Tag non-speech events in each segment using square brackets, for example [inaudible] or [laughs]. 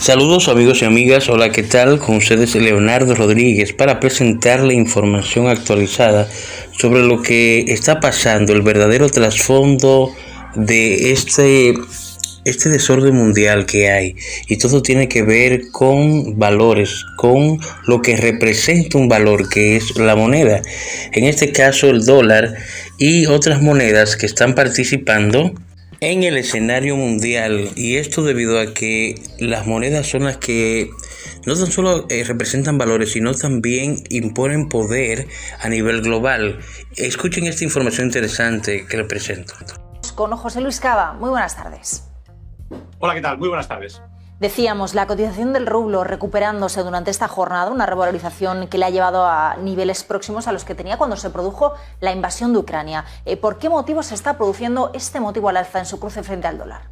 Saludos amigos y amigas, hola, ¿qué tal? Con ustedes Leonardo Rodríguez para presentarle información actualizada sobre lo que está pasando, el verdadero trasfondo de este, este desorden mundial que hay. Y todo tiene que ver con valores, con lo que representa un valor, que es la moneda. En este caso el dólar y otras monedas que están participando en el escenario mundial y esto debido a que las monedas son las que no tan solo eh, representan valores, sino también imponen poder a nivel global. Escuchen esta información interesante que les presento. Con José Luis Cava, muy buenas tardes. Hola, ¿qué tal? Muy buenas tardes. Decíamos, la cotización del rublo recuperándose durante esta jornada, una revalorización que le ha llevado a niveles próximos a los que tenía cuando se produjo la invasión de Ucrania. Eh, ¿Por qué motivo se está produciendo este motivo al alza en su cruce frente al dólar?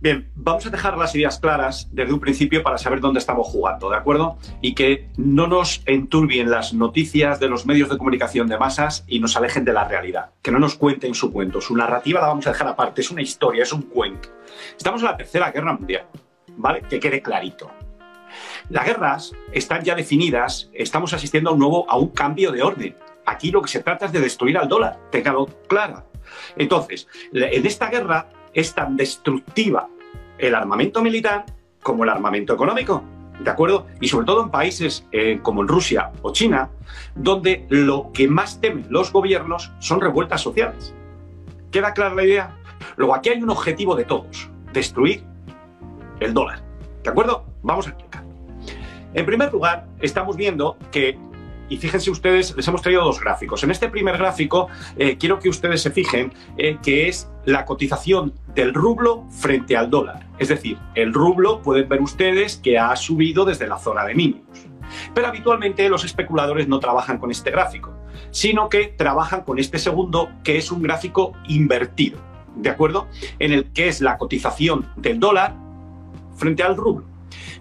Bien, vamos a dejar las ideas claras desde un principio para saber dónde estamos jugando, ¿de acuerdo? Y que no nos enturbien las noticias de los medios de comunicación de masas y nos alejen de la realidad. Que no nos cuenten su cuento. Su narrativa la vamos a dejar aparte. Es una historia, es un cuento. Estamos en la Tercera Guerra Mundial. ¿Vale? Que quede clarito. Las guerras están ya definidas, estamos asistiendo a un nuevo, a un cambio de orden. Aquí lo que se trata es de destruir al dólar, tenganlo claro. Entonces, en esta guerra es tan destructiva el armamento militar como el armamento económico. ¿De acuerdo? Y sobre todo en países eh, como Rusia o China, donde lo que más temen los gobiernos son revueltas sociales. ¿Queda clara la idea? Luego, aquí hay un objetivo de todos, destruir el dólar. ¿De acuerdo? Vamos a explicar. En primer lugar, estamos viendo que, y fíjense ustedes, les hemos traído dos gráficos. En este primer gráfico, eh, quiero que ustedes se fijen en que es la cotización del rublo frente al dólar. Es decir, el rublo, pueden ver ustedes que ha subido desde la zona de mínimos. Pero habitualmente los especuladores no trabajan con este gráfico, sino que trabajan con este segundo, que es un gráfico invertido. ¿De acuerdo? En el que es la cotización del dólar frente al rublo.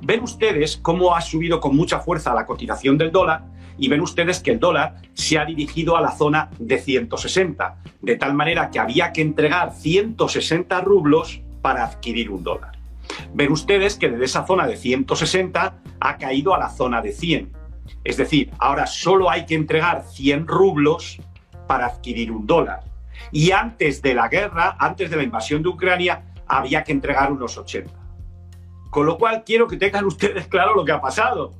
Ven ustedes cómo ha subido con mucha fuerza la cotización del dólar y ven ustedes que el dólar se ha dirigido a la zona de 160, de tal manera que había que entregar 160 rublos para adquirir un dólar. Ven ustedes que desde esa zona de 160 ha caído a la zona de 100. Es decir, ahora solo hay que entregar 100 rublos para adquirir un dólar. Y antes de la guerra, antes de la invasión de Ucrania, había que entregar unos 80. Con lo cual quiero que tengan [laughs] ustedes claro lo que ha pasado.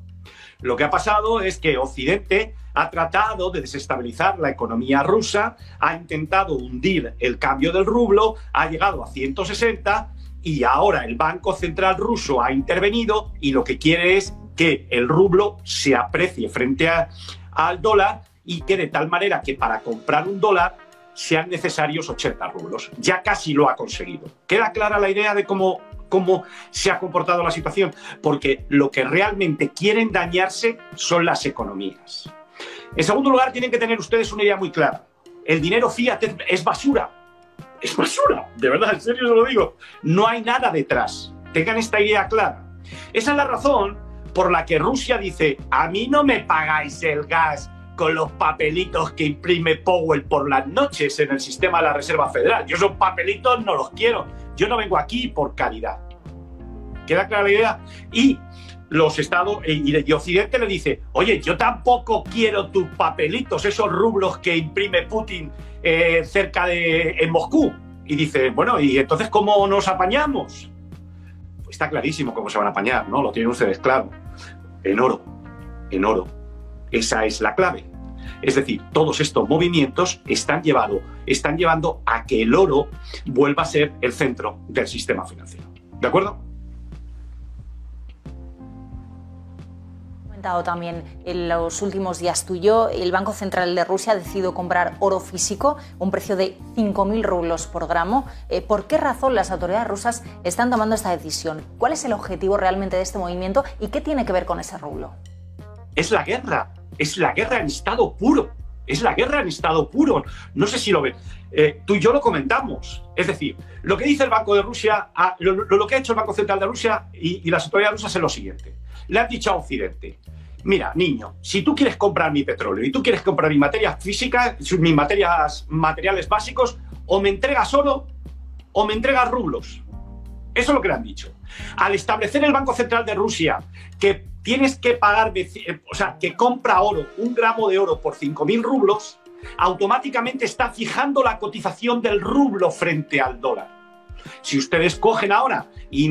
Lo que ha pasado es que Occidente ha tratado de desestabilizar la economía rusa, ha intentado hundir el cambio del rublo, ha llegado a 160 y ahora el Banco Central ruso ha intervenido y lo que quiere es que el rublo se aprecie frente al dólar y que de tal manera que para comprar un dólar sean necesarios 80 rublos. Ya casi lo ha conseguido. ¿Queda clara la idea de cómo cómo se ha comportado la situación, porque lo que realmente quieren dañarse son las economías. En segundo lugar, tienen que tener ustedes una idea muy clara. El dinero fiat es basura. Es basura, de verdad, en serio se lo digo. No hay nada detrás. Tengan esta idea clara. Esa es la razón por la que Rusia dice, a mí no me pagáis el gas con los papelitos que imprime Powell por las noches en el sistema de la Reserva Federal. Yo esos papelitos no los quiero. Yo no vengo aquí por caridad. ¿Queda clara la idea? Y los estados eh, y Occidente le dice, oye, yo tampoco quiero tus papelitos, esos rublos que imprime Putin eh, cerca de en Moscú. Y dice, bueno, ¿y entonces cómo nos apañamos? Pues está clarísimo cómo se van a apañar, ¿no? Lo tienen ustedes claro. En oro, en oro. Esa es la clave. Es decir, todos estos movimientos están, llevado, están llevando a que el oro vuelva a ser el centro del sistema financiero. ¿De acuerdo? comentado también en los últimos días tuyo, el Banco Central de Rusia ha decidido comprar oro físico, un precio de 5.000 rublos por gramo. Eh, ¿Por qué razón las autoridades rusas están tomando esta decisión? ¿Cuál es el objetivo realmente de este movimiento y qué tiene que ver con ese rublo? Es la guerra es la guerra en estado puro. Es la guerra en estado puro. No sé si lo ven. Eh, tú y yo lo comentamos. Es decir, lo que dice el Banco de Rusia, ah, lo, que ha hecho el Banco Central de Rusia y, las autoridades rusas es lo siguiente. Le han dicho a Occidente, mira, niño, si tú quieres comprar mi petróleo y tú quieres comprar mis materias físicas, mis materias, materiales básicos, o me entregas oro o me entregas rublos. Eso es lo que le han dicho. Al establecer el Banco Central de Rusia que tienes que pagar, eh, o sea, que compra oro, un gramo de oro por 5.000 rublos, automáticamente está fijando la cotización del rublo frente al dólar. Si ustedes cogen ahora y, y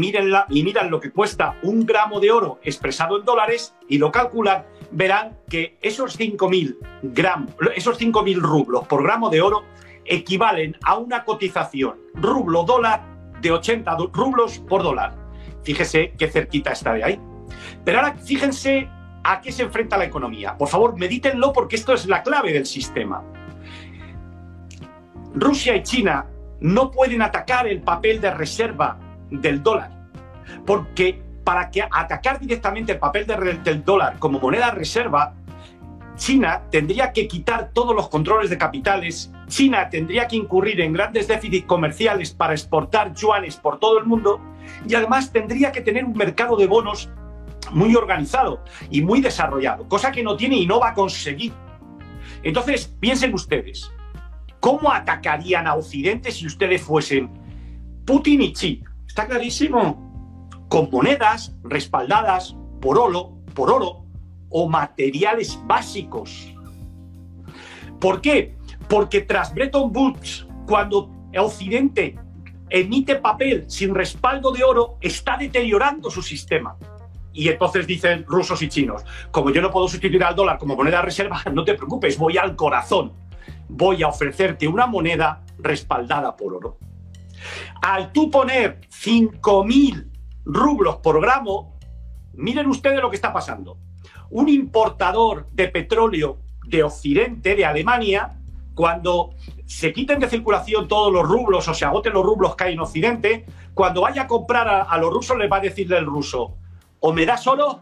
miran lo que cuesta un gramo de oro expresado en dólares y lo calculan, verán que esos 5.000 gramos, esos 5.000 rublos por gramo de oro equivalen a una cotización rublo-dólar de 80 rublos por dólar. Fíjese qué cerquita está de ahí. Pero ahora fíjense a qué se enfrenta la economía. Por favor, medítenlo porque esto es la clave del sistema. Rusia y China no pueden atacar el papel de reserva del dólar, porque para que atacar directamente el papel del dólar como moneda reserva, China tendría que quitar todos los controles de capitales, China tendría que incurrir en grandes déficits comerciales para exportar yuanes por todo el mundo y además tendría que tener un mercado de bonos muy organizado y muy desarrollado, cosa que no tiene y no va a conseguir. Entonces, piensen ustedes, ¿cómo atacarían a Occidente si ustedes fuesen Putin y Xi? Está clarísimo. Con monedas respaldadas por oro, por oro o materiales básicos. ¿Por qué? Porque tras Bretton Woods, cuando Occidente emite papel sin respaldo de oro, está deteriorando su sistema. Y entonces dicen rusos y chinos, como yo no puedo sustituir al dólar como moneda reserva, [laughs] no te preocupes, voy al corazón. Voy a ofrecerte una moneda respaldada por oro. Al tú poner 5.000 rublos por gramo, miren ustedes lo que está pasando. Un importador de petróleo de Occidente, de Alemania, cuando se quiten de circulación todos los rublos o se agoten los rublos que hay en Occidente, cuando vaya a comprar a, los rusos les va a decirle el ruso, o me da solo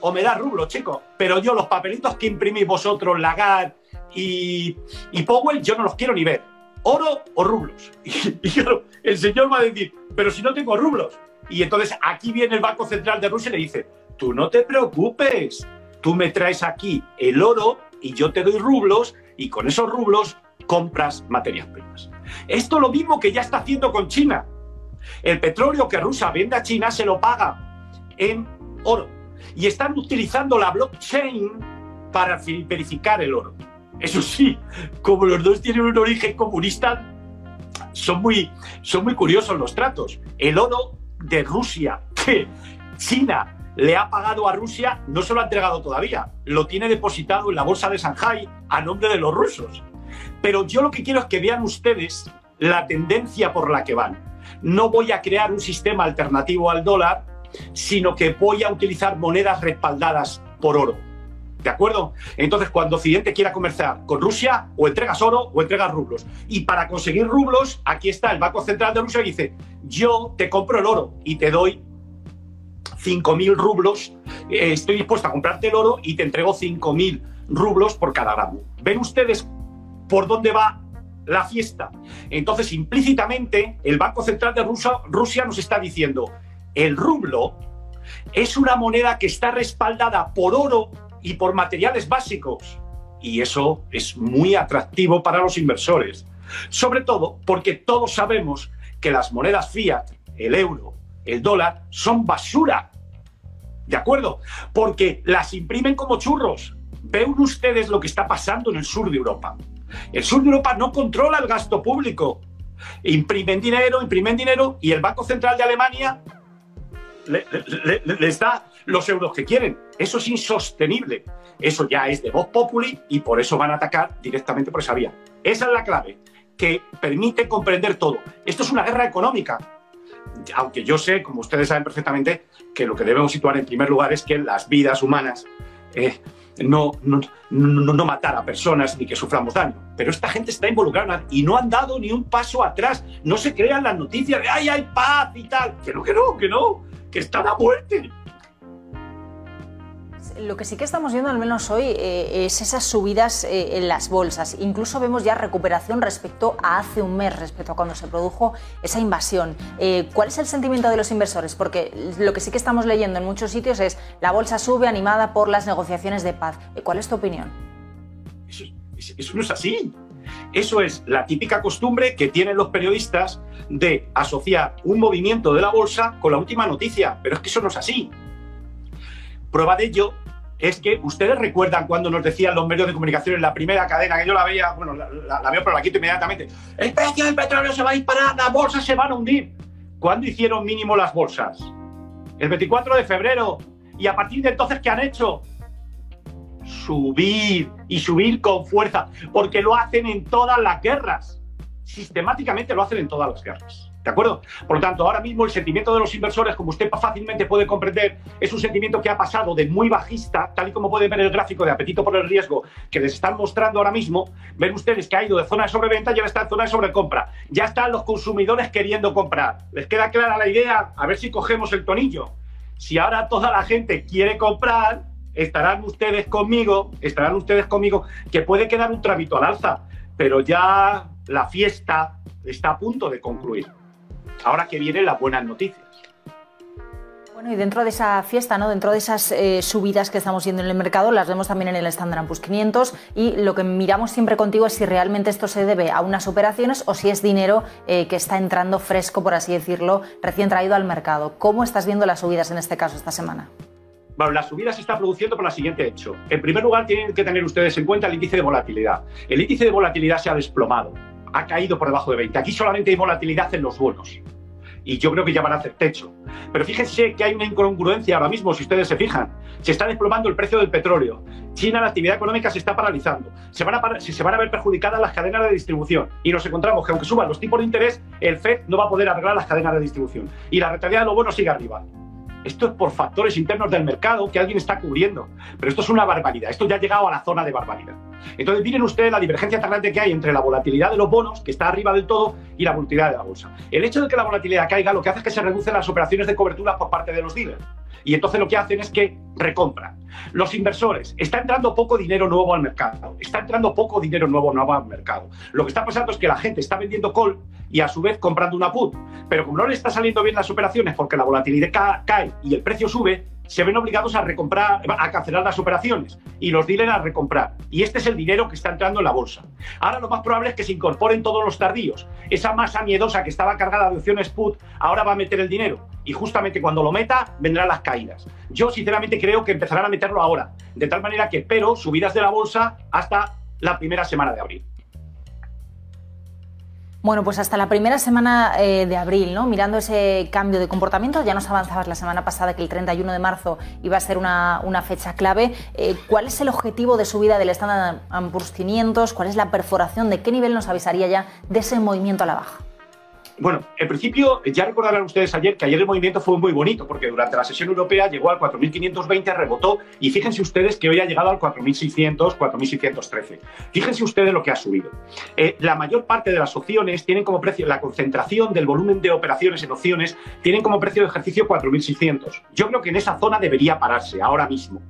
o me da rublo, chicos. Pero yo los papelitos que imprimís vosotros, Lagarde y, y Powell, yo no los quiero ni ver. Oro o rublos. [laughs] Y, claro, el señor va a decir, pero si no tengo rublos. Y entonces aquí viene el Banco Central de Rusia y le dice, tú no te preocupes, tú me traes aquí el oro y yo te doy rublos y con esos rublos compras materias primas. Esto es lo mismo que ya está haciendo con China. El petróleo que Rusia vende a China se lo paga en oro. Y están utilizando la blockchain para verificar el oro. Eso sí, como los dos tienen un origen comunista, son muy, son muy curiosos los tratos. El oro de Rusia, que [laughs] China le ha pagado a Rusia, no se lo ha entregado todavía. Lo tiene depositado en la bolsa de Shanghai a nombre de los rusos. Pero yo lo que quiero es que vean ustedes la tendencia por la que van. No voy a crear un sistema alternativo al dólar sino que voy a utilizar monedas respaldadas por oro. ¿De acuerdo? Entonces, cuando Occidente quiera comerciar con Rusia, o entregas oro o entregas rublos. Y para conseguir rublos, aquí está el Banco Central de Rusia y dice, yo te compro el oro y te doy 5.000 rublos, eh, estoy dispuesto a comprarte el oro y te entrego 5.000 rublos por cada gramo. ¿Ven ustedes por dónde va la fiesta? Entonces, implícitamente, el Banco Central de Rusia, Rusia nos está diciendo, el rublo es una moneda que está respaldada por oro y por materiales básicos. Y eso es muy atractivo para los inversores. Sobre todo porque todos sabemos que las monedas fiat, el euro, el dólar, son basura. ¿De acuerdo? Porque las imprimen como churros. Ven ustedes lo que está pasando en el sur de Europa. El sur de Europa no controla el gasto público. Imprimen dinero, imprimen dinero y el Banco Central de Alemania les da los euros que quieren. Eso es insostenible. Eso ya es de voz populi y por eso van a atacar directamente por esa vía. Esa es la clave, que permite comprender todo. Esto es una guerra económica. Aunque yo sé, como ustedes saben perfectamente, que lo que debemos situar en primer lugar es que las vidas humanas eh, no, no, no, matar a personas ni que suframos daño. Pero esta gente está involucrada y no han dado ni un paso atrás. No se crean las noticias de ¡ay, hay paz! y tal. Que no, que no, que no que está a muerte. Lo que sí que estamos viendo, al menos hoy, eh, es esas subidas eh, en las bolsas. Incluso vemos ya recuperación respecto a hace un mes, respecto a cuando se produjo esa invasión. Eh, ¿Cuál es el sentimiento de los inversores? Porque lo que sí que estamos leyendo en muchos sitios es la bolsa sube animada por las negociaciones de paz. ¿Cuál es tu opinión? Eso, eso no es así. Eso es la típica costumbre que tienen los periodistas de asociar un movimiento de la bolsa con la última noticia, pero es que eso no es así. Prueba de ello es que ustedes recuerdan cuando nos decían los medios de comunicación en la primera cadena, que yo la veía, bueno, la, veo pero la quito inmediatamente, el precio del petróleo se va a disparar, las bolsas se van a hundir. ¿Cuándo hicieron mínimo las bolsas? El 24 de febrero. ¿Y a partir de entonces qué han hecho? Subir y subir con fuerza, porque lo hacen en todas las guerras. Sistemáticamente lo hacen en todas las guerras. ¿De acuerdo? Por lo tanto, ahora mismo el sentimiento de los inversores, como usted fácilmente puede comprender, es un sentimiento que ha pasado de muy bajista, tal y como puede ver el gráfico de apetito por el riesgo que les están mostrando ahora mismo. Ven ustedes que ha ido de zona de sobreventa y ahora está en zona de sobrecompra. Ya están los consumidores queriendo comprar. ¿Les queda clara la idea? A ver si cogemos el tonillo. Si ahora toda la gente quiere comprar, estarán ustedes conmigo, estarán ustedes conmigo, que puede quedar un trámite al alza, pero ya la fiesta está a punto de concluir. Ahora que vienen las buenas noticias. Bueno, y dentro de esa fiesta, ¿no? dentro de esas eh, subidas que estamos viendo en el mercado, las vemos también en el Standard Poor's 500 y lo que miramos siempre contigo es si realmente esto se debe a unas operaciones o si es dinero eh, que está entrando fresco, por así decirlo, recién traído al mercado. ¿Cómo estás viendo las subidas en este caso esta semana? Bueno, la subida se está produciendo por el siguiente hecho. En primer lugar, tienen que tener ustedes en cuenta el índice de volatilidad. El índice de volatilidad se ha desplomado, ha caído por debajo de 20. Aquí solamente hay volatilidad en los bonos y yo creo que ya van a hacer techo. Pero fíjense que hay una incongruencia ahora mismo, si ustedes se fijan. Se está desplomando el precio del petróleo. China, la actividad económica se está paralizando. Se van a, se van a ver perjudicadas las cadenas de distribución. Y nos encontramos que aunque suban los tipos de interés, el FED no va a poder arreglar las cadenas de distribución. Y la rentabilidad de los bonos sigue arriba. Esto es por factores internos del mercado que alguien está cubriendo. Pero esto es una barbaridad. Esto ya ha llegado a la zona de barbaridad. Entonces, miren ustedes la divergencia tan grande que hay entre la volatilidad de los bonos, que está arriba del todo, y la volatilidad de la bolsa. El hecho de que la volatilidad caiga lo que hace es que se reducen las operaciones de cobertura por parte de los dealers. Y entonces lo que hacen es que recompran. Los inversores, está entrando poco dinero nuevo al mercado, está entrando poco dinero nuevo, nuevo al mercado. Lo que está pasando es que la gente está vendiendo call y a su vez comprando una put. Pero como no le está saliendo bien las operaciones porque la volatilidad cae y el precio sube, se ven obligados a recomprar, a cancelar las operaciones y los dealers a recomprar. Y este es el dinero que está entrando en la bolsa. Ahora lo más probable es que se incorporen todos los tardíos. Esa masa miedosa que estaba cargada de opciones put ahora va a meter el dinero. Y justamente cuando lo meta, vendrán las caídas. Yo sinceramente creo que empezarán a meterlo ahora. De tal manera que espero subidas de la bolsa hasta la primera semana de abril. Bueno, pues hasta la primera semana eh, de abril, ¿no? Mirando ese cambio de comportamiento, ya nos avanzabas la semana pasada que el 31 de marzo iba a ser una, fecha clave. Eh, ¿Cuál es el objetivo de subida del Standard Poor's 500? ¿Cuál es la perforación? ¿De qué nivel nos avisaría ya de ese movimiento a la baja? Bueno, en principio, ya recordarán ustedes ayer que ayer el movimiento fue muy bonito, porque durante la sesión europea llegó al 4.520, rebotó, y fíjense ustedes que hoy ha llegado al 4.600, 4.613. Fíjense ustedes lo que ha subido. Eh, la mayor parte de las opciones tienen como precio, la concentración del volumen de operaciones en opciones, tienen como precio de ejercicio 4.600. Yo creo que en esa zona debería pararse ahora mismo.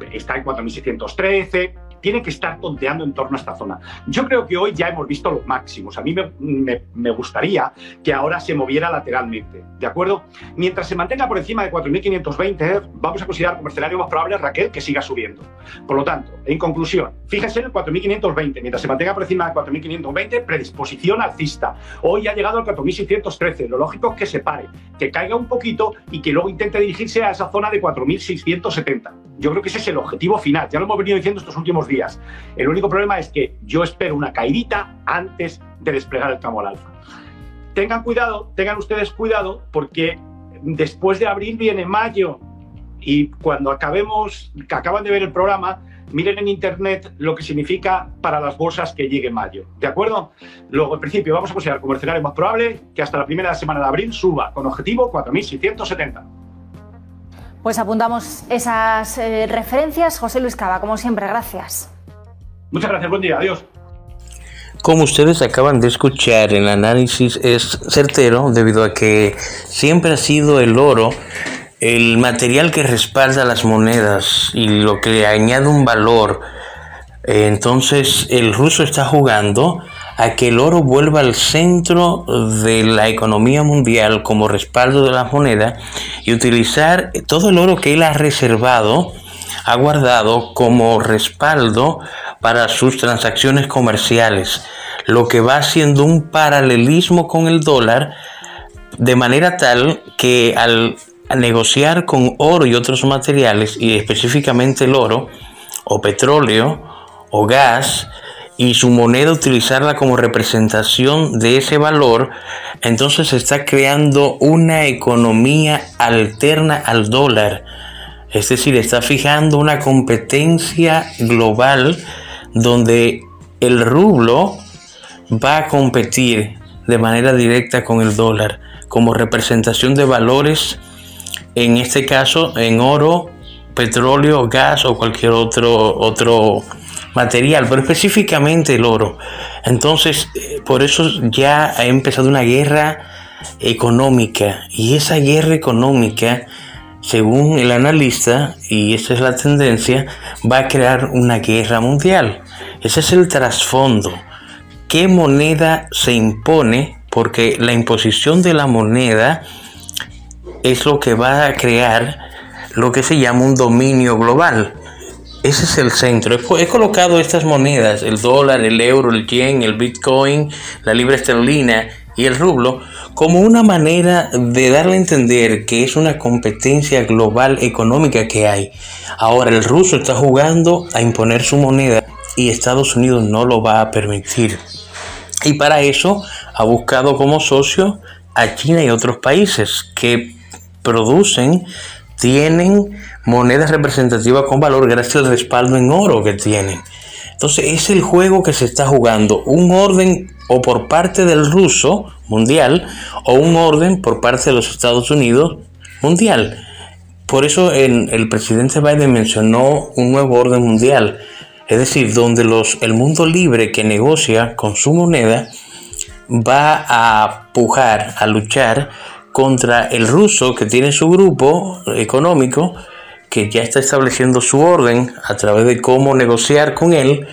Eh, está en 4.613, tiene que estar tonteando en torno a esta zona. Yo creo que hoy ya hemos visto los máximos. A mí me, gustaría que ahora se moviera lateralmente, ¿de acuerdo? Mientras se mantenga por encima de 4.520, vamos a considerar como escenario más probable, Raquel, que siga subiendo. Por lo tanto, en conclusión, fíjense en el 4.520. Mientras se mantenga por encima de 4.520, predisposición alcista. Hoy ha llegado al 4.613. Lo lógico es que se pare, que caiga un poquito y que luego intente dirigirse a esa zona de 4.670. Yo creo que ese es el objetivo final. Ya lo hemos venido diciendo estos últimos días. El único problema es que yo espero una caidita antes de desplegar el tramo al alfa. Tengan cuidado, tengan ustedes cuidado, porque después de abril viene mayo y cuando acabemos, que acaban de ver el programa, miren en internet lo que significa para las bolsas que llegue mayo. ¿De acuerdo? Luego, en principio, vamos a considerar como escenario más probable que hasta la primera semana de abril suba con objetivo 4.670. Pues apuntamos esas eh, referencias. José Luis Cava, como siempre, gracias. Muchas gracias, buen día, adiós. Como ustedes acaban de escuchar, el análisis es certero debido a que siempre ha sido el oro el material que respalda las monedas y lo que añade un valor. Entonces el ruso está jugando a que el oro vuelva al centro de la economía mundial como respaldo de la moneda y utilizar todo el oro que él ha reservado, ha guardado como respaldo para sus transacciones comerciales. lo que va haciendo un paralelismo con el dólar de manera tal que al negociar con oro y otros materiales, y específicamente el oro, o petróleo, o gas, y su moneda utilizarla como representación de ese valor, entonces se está creando una economía alterna al dólar. Es decir, está fijando una competencia global donde el rublo va a competir de manera directa con el dólar como representación de valores, en este caso en oro, petróleo, gas o cualquier otro, otro material, pero específicamente el oro. Entonces, eh, por eso ya ha empezado una guerra económica y esa guerra económica, según el analista, y esa es la tendencia, va a crear una guerra mundial. Ese es el trasfondo. ¿Qué moneda se impone? Porque la imposición de la moneda es lo que va a crear lo que se llama un dominio global. Ese es el centro. He, colocado estas monedas, el dólar, el euro, el yen, el bitcoin, la libra esterlina y el rublo, como una manera de darle a entender que es una competencia global económica que hay. Ahora el ruso está jugando a imponer su moneda y Estados Unidos no lo va a permitir. Y para eso ha buscado como socio a China y otros países que producen, tienen monedas representativas con valor gracias al respaldo en oro que tienen. Entonces es el juego que se está jugando, un orden o por parte del ruso mundial o un orden por parte de los Estados Unidos mundial. Por eso el, presidente Biden mencionó un nuevo orden mundial, es decir, donde los, el mundo libre que negocia con su moneda va a pujar, a luchar contra el ruso que tiene su grupo económico que ya está estableciendo su orden a través de cómo negociar con él.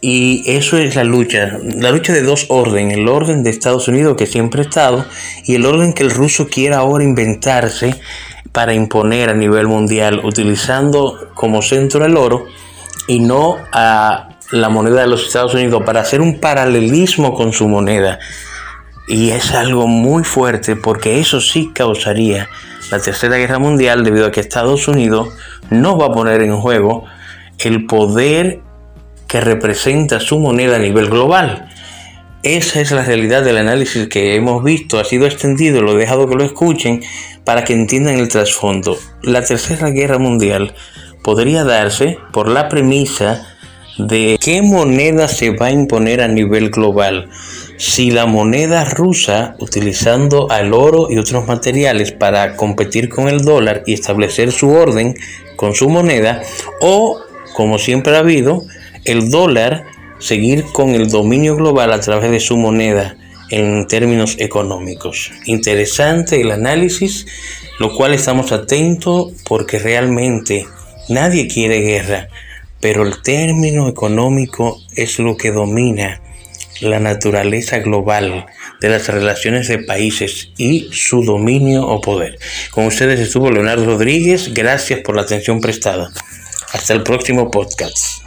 Y eso es la lucha, la lucha de dos órdenes, el orden de Estados Unidos que siempre ha estado y el orden que el ruso quiere ahora inventarse para imponer a nivel mundial, utilizando como centro el oro y no a la moneda de los Estados Unidos para hacer un paralelismo con su moneda. Y es algo muy fuerte porque eso sí causaría la Tercera Guerra Mundial debido a que Estados Unidos no va a poner en juego el poder que representa su moneda a nivel global. Esa es la realidad del análisis que hemos visto, ha sido extendido, lo he dejado que lo escuchen para que entiendan el trasfondo. La Tercera Guerra Mundial podría darse por la premisa de qué moneda se va a imponer a nivel global si la moneda rusa, utilizando al oro y otros materiales para competir con el dólar y establecer su orden con su moneda, o, como siempre ha habido, el dólar seguir con el dominio global a través de su moneda en términos económicos. Interesante el análisis, lo cual estamos atentos porque realmente nadie quiere guerra, pero el término económico es lo que domina la naturaleza global de las relaciones de países y su dominio o poder. Con ustedes estuvo Leonardo Rodríguez, gracias por la atención prestada. Hasta el próximo podcast.